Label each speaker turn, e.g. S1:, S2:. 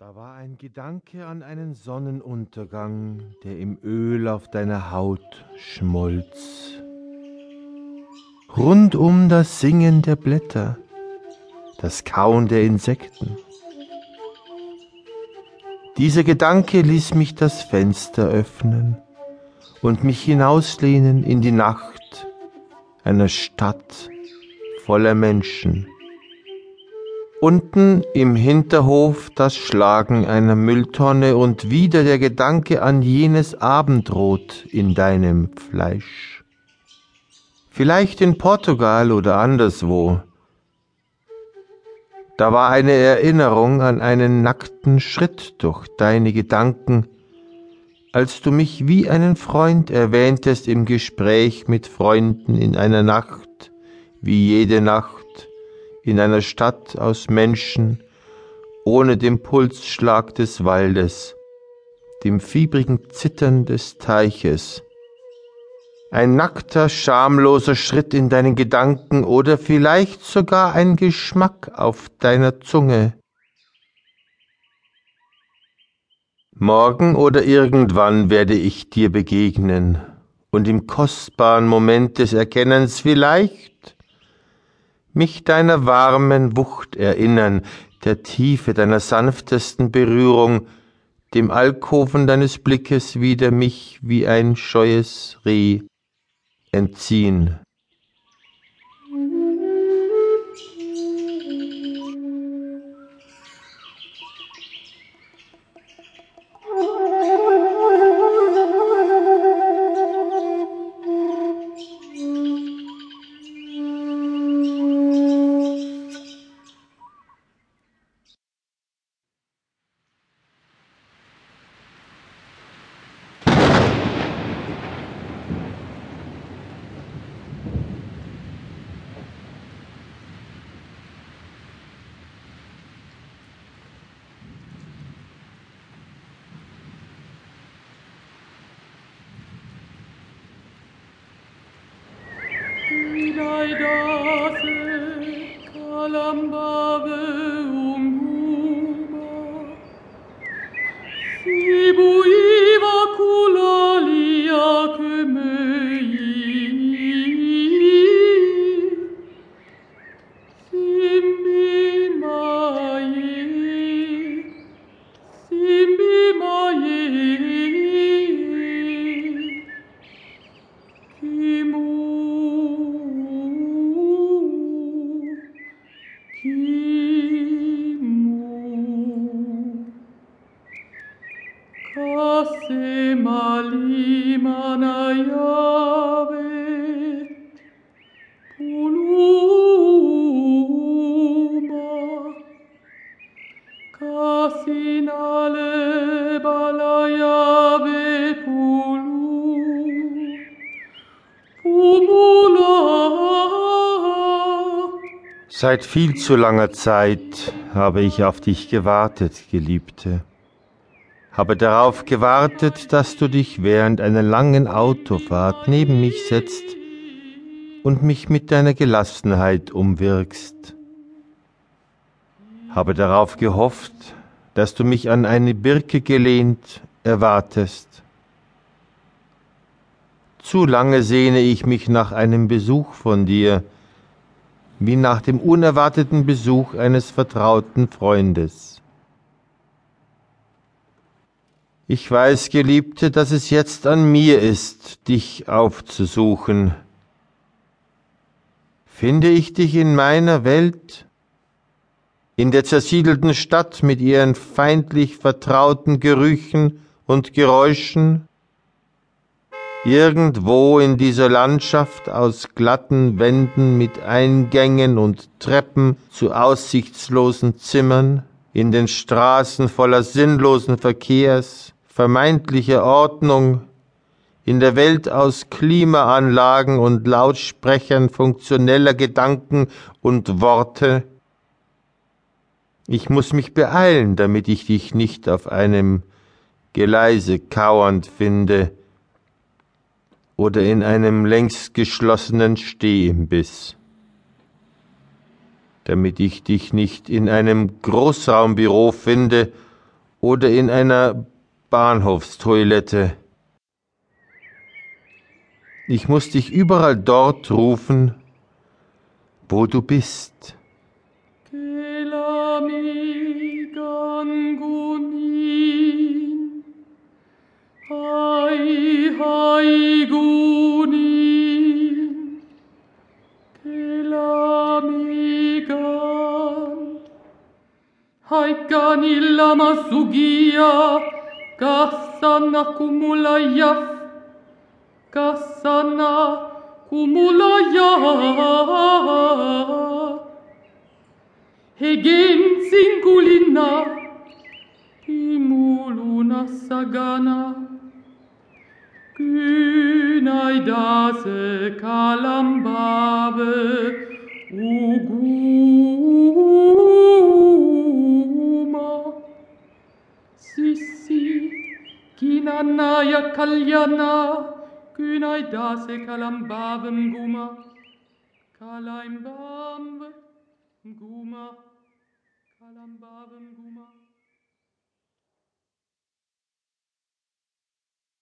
S1: Da war ein Gedanke an einen Sonnenuntergang, der im Öl auf deiner Haut schmolz. Rundum das Singen der Blätter, das Kauen der Insekten. Dieser Gedanke ließ mich das Fenster öffnen und mich hinauslehnen in die Nacht einer Stadt voller Menschen. Unten im Hinterhof das Schlagen einer Mülltonne und wieder der Gedanke an jenes Abendrot in deinem Fleisch. Vielleicht in Portugal oder anderswo. Da war eine Erinnerung an einen nackten Schritt durch deine Gedanken, als du mich wie einen Freund erwähntest im Gespräch mit Freunden in einer Nacht, wie jede Nacht, in einer Stadt aus Menschen, ohne den Pulsschlag des Waldes, dem fiebrigen Zittern des Teiches. Ein nackter, schamloser Schritt in deinen Gedanken oder vielleicht sogar ein Geschmack auf deiner Zunge. Morgen oder irgendwann werde ich dir begegnen und im kostbaren Moment des Erkennens vielleicht mich deiner warmen Wucht erinnern, der Tiefe deiner sanftesten Berührung, dem Alkoven deines Blickes wieder mich wie ein scheues Reh entziehen. Sinai dafe, kalambave Seit viel zu langer Zeit habe ich auf dich gewartet, Geliebte. Habe darauf gewartet, dass du dich während einer langen Autofahrt neben mich setzt und mich mit deiner Gelassenheit umwirkst. Habe darauf gehofft, dass du mich an eine Birke gelehnt erwartest. Zu lange sehne ich mich nach einem Besuch von dir, wie nach dem unerwarteten Besuch eines vertrauten Freundes. Ich weiß, Geliebte, dass es jetzt an mir ist, dich aufzusuchen. Finde ich dich in meiner Welt, in der zersiedelten Stadt mit ihren feindlich vertrauten Gerüchen und Geräuschen, Irgendwo in dieser Landschaft aus glatten Wänden mit Eingängen und Treppen zu aussichtslosen Zimmern, in den Straßen voller sinnlosen Verkehrs, vermeintlicher Ordnung, in der Welt aus Klimaanlagen und Lautsprechern funktioneller Gedanken und Worte. Ich muss mich beeilen, damit ich dich nicht auf einem Geleise kauernd finde, oder in einem längst geschlossenen Stehimbiss, damit ich dich nicht in einem Großraumbüro finde oder in einer Bahnhofstoilette. Ich muss dich überall dort rufen, wo du bist.
S2: Haikanilla masugia, kasana kumulaya, cassana cumulaya hegen singulina imuluna sagana. Günaidase kalambabe uguma. Sissi kinanaya kalyana kaljana, kynaidase kalambavem guma, kalaimbam guma, kalambavem guma.